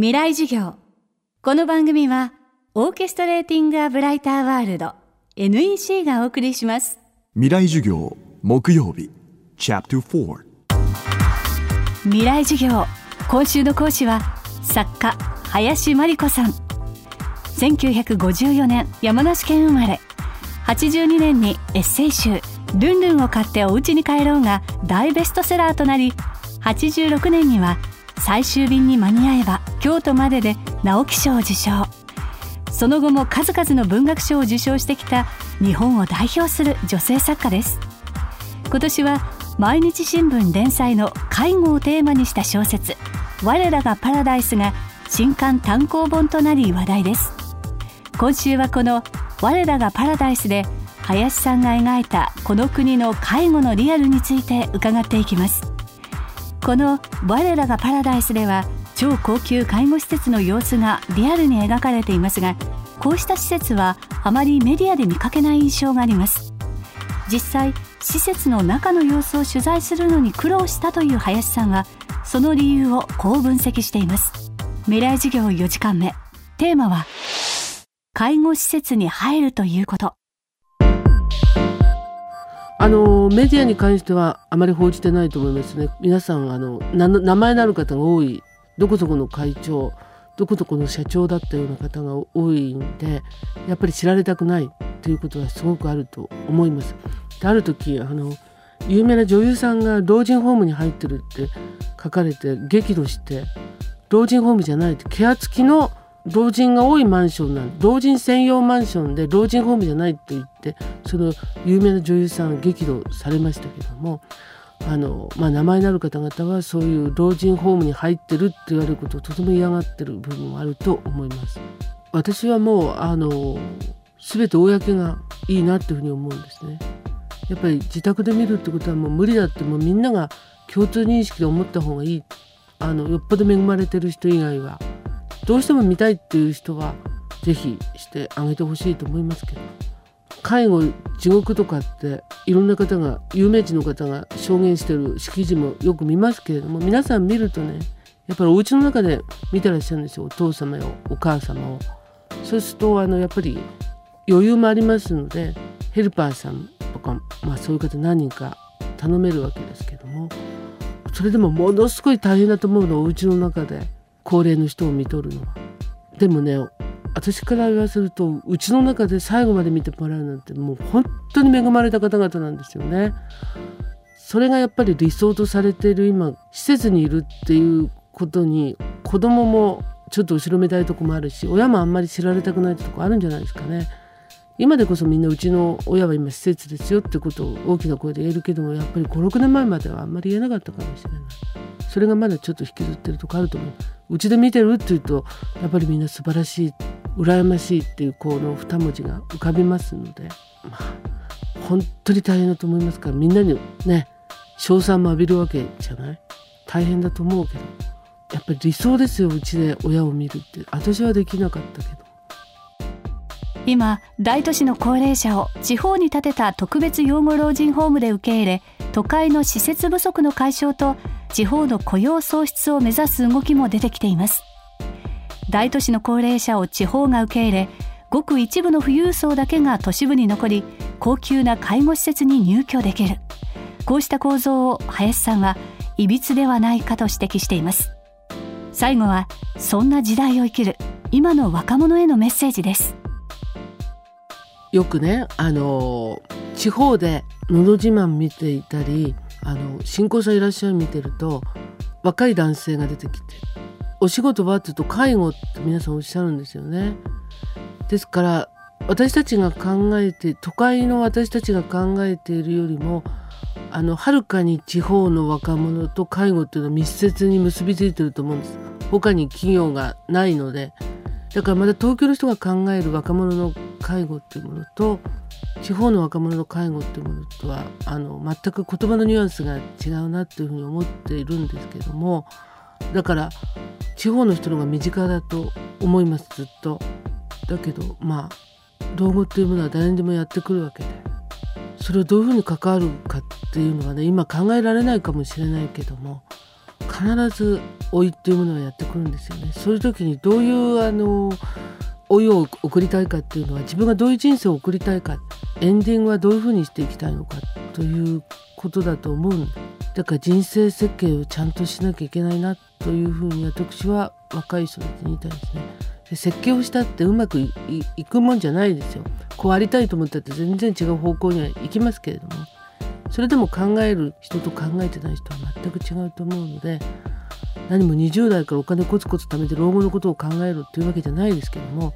未来授業。この番組はオーケストレーティング・ア・ブライター・ワールド NEC がお送りします。未来授業木曜日チャプター未来授業。今週の講師は作家林真理子さん。1954年山梨県生まれ。82年にエッセイ集「ルンルンを買ってお家に帰ろう」が大ベストセラーとなり86年には最終便に間に合えば京都までで直木賞を受賞。その後も数々の文学賞を受賞してきた日本を代表する女性作家です。今年は毎日新聞連載の介護をテーマにした小説「我らがパラダイス」が新刊単行本となり話題です。今週はこの「我らがパラダイス」で林さんが描いたこの国の介護のリアルについて伺っていきます。この「我らがパラダイス」では超高級介護施設の様子がリアルに描かれていますがこうした施設はあまりメディアで見かけない印象があります。実際施設の中の様子を取材するのに苦労したという林さんはその理由をこう分析しています。未来授業4時間目。テーマは介護施設に入るということ。あのメディアに関してはあまり報じてないと思いますね。皆さんあの名前のある方が多いどこそこの会長どこどこの社長だったような方が多いんでやっぱり知られたくないということはすごくあると思います。である時あの有名な女優さんが老人ホームに入ってるって書かれて激怒して老人ホームじゃないってケア付きの老人が多いマンションなん老人専用マンションで老人ホームじゃないって言ってその有名な女優さん激怒されましたけどもあの、まあ、名前のある方々はそういう老人ホームに入ってるって言われることをとても嫌がってる部分もあると思います。私はもうあの全て公がいいなっていうふうに思うんですね。やっぱり自宅で見るってことはもう無理だってもうみんなが共通認識で思った方がいいあのよっぽど恵まれてる人以外はどうしても見たいっていう人は是非してあげてほしいと思いますけど介護地獄とかっていろんな方が有名人の方が証言してる記事もよく見ますけれども皆さん見るとねやっぱりお家の中で見てらっしゃるんですよお父様をお母様を。そうするとあのやっぱり余裕もありますのでヘルパーさんとか、まあ、そういう方何人か頼めるわけですけどもそれでもものすごい大変だと思うのお家の中で高齢の人を見とるのは。でもね私から言わせるとうちの中で最後まで見てもらうなんてもう本当に恵まれた方々なんですよね。それがやっぱり理想とされている今施設にいるっていうことに子供もちょっと後ろめたいとこもあるし親もあんまり知られたくないとこあるんじゃないですかね。今でこそみんなうちの親は今施設ですよってことを大きな声で言えるけどもやっぱり56年前まではあんまり言えなかったかもしれないそれがまだちょっと引きずってるとこあると思ううちで見てるっていうとやっぱりみんな素晴らしい羨ましいっていうこの2文字が浮かびますのでまあ本当に大変だと思いますからみんなにね称賛も浴びるわけじゃない。大変だと思うけどやっぱり理想ですようちで親を見るって。私はできなかったけど。今大都市の高齢者を地方に建てた特別養護老人ホームで受け入れ都会の施設不足の解消と地方の雇用創出を目指す動きも出てきています。大都市の高齢者を地方が受け入れごく一部の富裕層だけが都市部に残り高級な介護施設に入居できる。こうした構造を林さんはいびつではないかと指摘しています。最後はそんな時代を生きる今の若者へのメッセージです。よくねあの地方で「のど自慢」見ていたりあの新婚さんいらっしゃる見てると若い男性が出てきて「お仕事は?」って言うと「介護」って皆さんおっしゃるんですよね。ですから私たちが考えて都会の私たちが考えているよりもあのはるかに地方の若者と介護っていうのは密接に結びついてると思うんです。他に企業がないのでだからまだ東京の人が考える若者の介護っていうものと地方の若者の介護っていうものとはあの全く言葉のニュアンスが違うなっていうふうに思っているんですけどもだから地方の人の方が身近だと思いますずっと。だけどまあ老後っていうものは誰にでもやってくるわけで。それをどういうふうに関わるかっていうのはね今考えられないかもしれないけども必ず老いっていうものがやってくるんですよね。そういう時にどういうあの老いを送りたいかっていうのは自分がどういう人生を送りたいか。エンディングはどういうふうにしていきたいのかということだと思うだから人生設計をちゃんとしなきゃいけないなというふうに私は若い人たちに言いたいですね。で設計をしたってうまくいくもんじゃないですよ。こうありたいと思ったって全然違う方向には行きますけれどもそれでも考える人と考えてない人は全く違うと思うので何も20代からお金コツコツ貯めて老後のことを考えるっていうわけじゃないですけども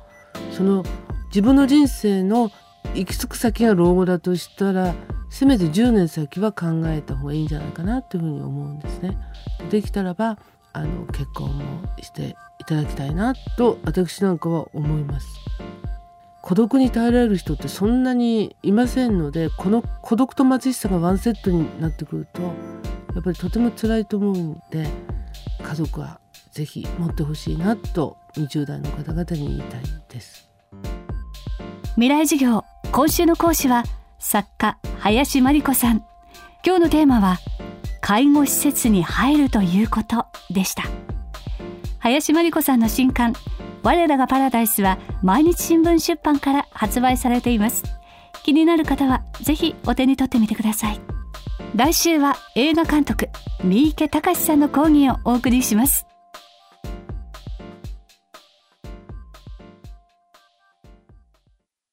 その自分の人生の行き着く先が老後だとしたらせめて10年先は考えた方がいいんじゃないかなというふうに思うんですね。できたらばあの結婚もしていただきたいなと私なんかは思います。孤独に耐えられる人ってそんなにいませんのでこの孤独と貧しさがワンセットになってくるとやっぱりとても辛いと思うんで家族はぜひ持ってほしいなと20代の方々に言いたいです未来授業今週の講師は作家林真理子さん。今日のテーマは介護施設に入るということでした。林真理子さんの新刊我らがパラダイスは毎日新聞出版から発売されています。気になる方はぜひお手に取ってみてください。来週は映画監督三池隆さんの講義をお送りします。